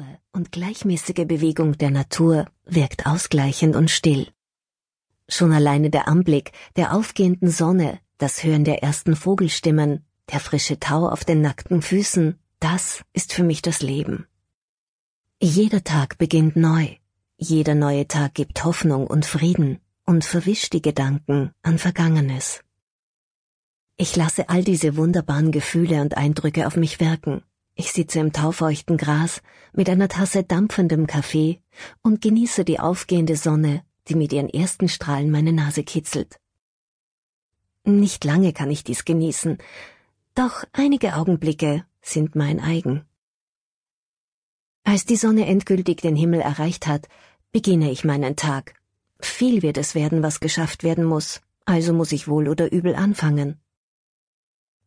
Ruhe und gleichmäßige Bewegung der Natur wirkt ausgleichend und still. Schon alleine der Anblick der aufgehenden Sonne, das Hören der ersten Vogelstimmen, der frische Tau auf den nackten Füßen, das ist für mich das Leben. Jeder Tag beginnt neu, jeder neue Tag gibt Hoffnung und Frieden und verwischt die Gedanken an Vergangenes. Ich lasse all diese wunderbaren Gefühle und Eindrücke auf mich wirken. Ich sitze im taufeuchten Gras mit einer Tasse dampfendem Kaffee und genieße die aufgehende Sonne die mit ihren ersten Strahlen meine Nase kitzelt. Nicht lange kann ich dies genießen, doch einige Augenblicke sind mein eigen. Als die Sonne endgültig den Himmel erreicht hat, beginne ich meinen Tag. Viel wird es werden, was geschafft werden muss, also muss ich wohl oder übel anfangen.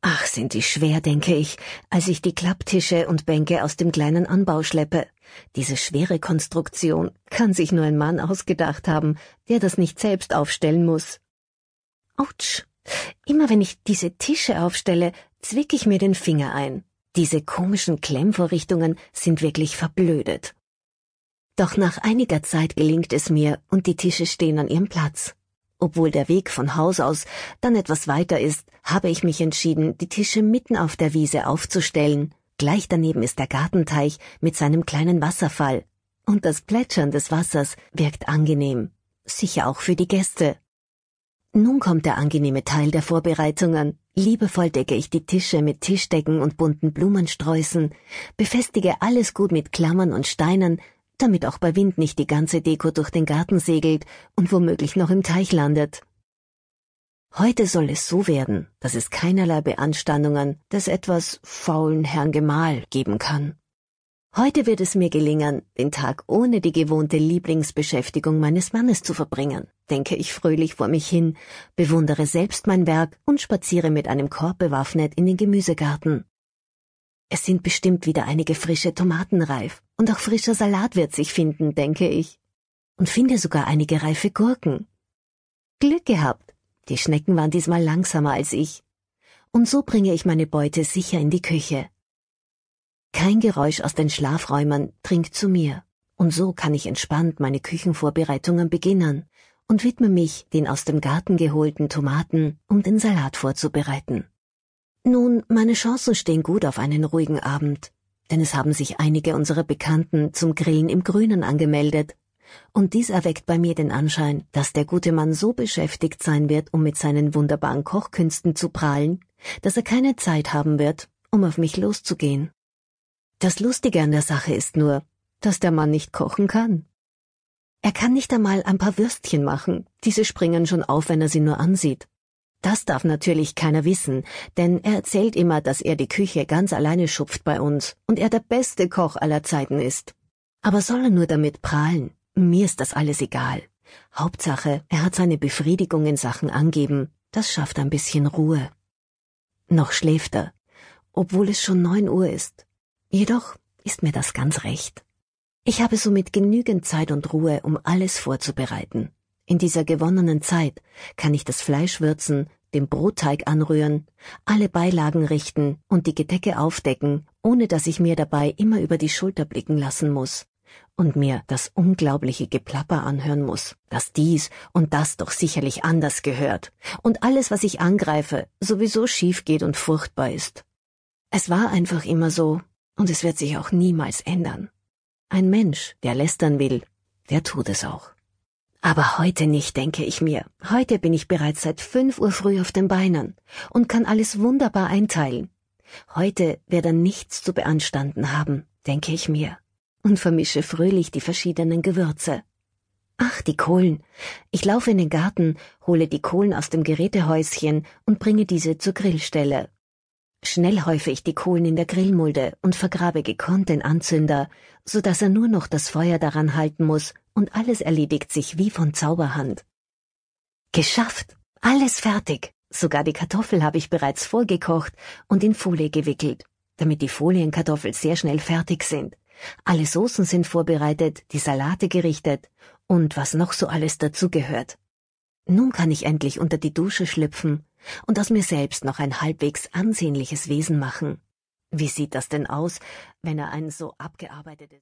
Ach, sind die schwer, denke ich, als ich die Klapptische und Bänke aus dem kleinen Anbau schleppe. Diese schwere Konstruktion kann sich nur ein Mann ausgedacht haben, der das nicht selbst aufstellen muss. Autsch. Immer wenn ich diese Tische aufstelle, zwick ich mir den Finger ein. Diese komischen Klemmvorrichtungen sind wirklich verblödet. Doch nach einiger Zeit gelingt es mir und die Tische stehen an ihrem Platz. Obwohl der Weg von Haus aus dann etwas weiter ist, habe ich mich entschieden, die Tische mitten auf der Wiese aufzustellen. Gleich daneben ist der Gartenteich mit seinem kleinen Wasserfall. Und das Plätschern des Wassers wirkt angenehm. Sicher auch für die Gäste. Nun kommt der angenehme Teil der Vorbereitungen. Liebevoll decke ich die Tische mit Tischdecken und bunten Blumensträußen, befestige alles gut mit Klammern und Steinen, damit auch bei Wind nicht die ganze Deko durch den Garten segelt und womöglich noch im Teich landet. Heute soll es so werden, dass es keinerlei Beanstandungen des etwas faulen Herrn Gemahl geben kann. Heute wird es mir gelingen, den Tag ohne die gewohnte Lieblingsbeschäftigung meines Mannes zu verbringen, denke ich fröhlich vor mich hin, bewundere selbst mein Werk und spaziere mit einem Korb bewaffnet in den Gemüsegarten. Es sind bestimmt wieder einige frische Tomaten reif, und auch frischer Salat wird sich finden, denke ich. Und finde sogar einige reife Gurken. Glück gehabt. Die Schnecken waren diesmal langsamer als ich. Und so bringe ich meine Beute sicher in die Küche. Kein Geräusch aus den Schlafräumen dringt zu mir, und so kann ich entspannt meine Küchenvorbereitungen beginnen und widme mich den aus dem Garten geholten Tomaten, um den Salat vorzubereiten. Nun, meine Chancen stehen gut auf einen ruhigen Abend, denn es haben sich einige unserer Bekannten zum Grillen im Grünen angemeldet, und dies erweckt bei mir den Anschein, dass der gute Mann so beschäftigt sein wird, um mit seinen wunderbaren Kochkünsten zu prahlen, dass er keine Zeit haben wird, um auf mich loszugehen. Das Lustige an der Sache ist nur, dass der Mann nicht kochen kann. Er kann nicht einmal ein paar Würstchen machen, diese springen schon auf, wenn er sie nur ansieht. Das darf natürlich keiner wissen, denn er erzählt immer, dass er die Küche ganz alleine schupft bei uns und er der beste Koch aller Zeiten ist. Aber soll er nur damit prahlen? Mir ist das alles egal. Hauptsache, er hat seine Befriedigung in Sachen angeben. Das schafft ein bisschen Ruhe. Noch schläft er, obwohl es schon neun Uhr ist. Jedoch ist mir das ganz recht. Ich habe somit genügend Zeit und Ruhe, um alles vorzubereiten. In dieser gewonnenen Zeit kann ich das Fleisch würzen, den Brotteig anrühren, alle Beilagen richten und die Gedecke aufdecken, ohne dass ich mir dabei immer über die Schulter blicken lassen muss und mir das unglaubliche Geplapper anhören muss, dass dies und das doch sicherlich anders gehört und alles, was ich angreife, sowieso schief geht und furchtbar ist. Es war einfach immer so und es wird sich auch niemals ändern. Ein Mensch, der lästern will, der tut es auch. Aber heute nicht, denke ich mir. Heute bin ich bereits seit fünf Uhr früh auf den Beinen und kann alles wunderbar einteilen. Heute wird er nichts zu beanstanden haben, denke ich mir, und vermische fröhlich die verschiedenen Gewürze. Ach, die Kohlen. Ich laufe in den Garten, hole die Kohlen aus dem Gerätehäuschen und bringe diese zur Grillstelle. Schnell häufe ich die Kohlen in der Grillmulde und vergrabe gekonnt den Anzünder, so dass er nur noch das Feuer daran halten muss und alles erledigt sich wie von Zauberhand. Geschafft! Alles fertig! Sogar die Kartoffel habe ich bereits vorgekocht und in Folie gewickelt, damit die Folienkartoffeln sehr schnell fertig sind. Alle Soßen sind vorbereitet, die Salate gerichtet und was noch so alles dazugehört. Nun kann ich endlich unter die Dusche schlüpfen und aus mir selbst noch ein halbwegs ansehnliches Wesen machen. Wie sieht das denn aus, wenn er ein so abgearbeitetes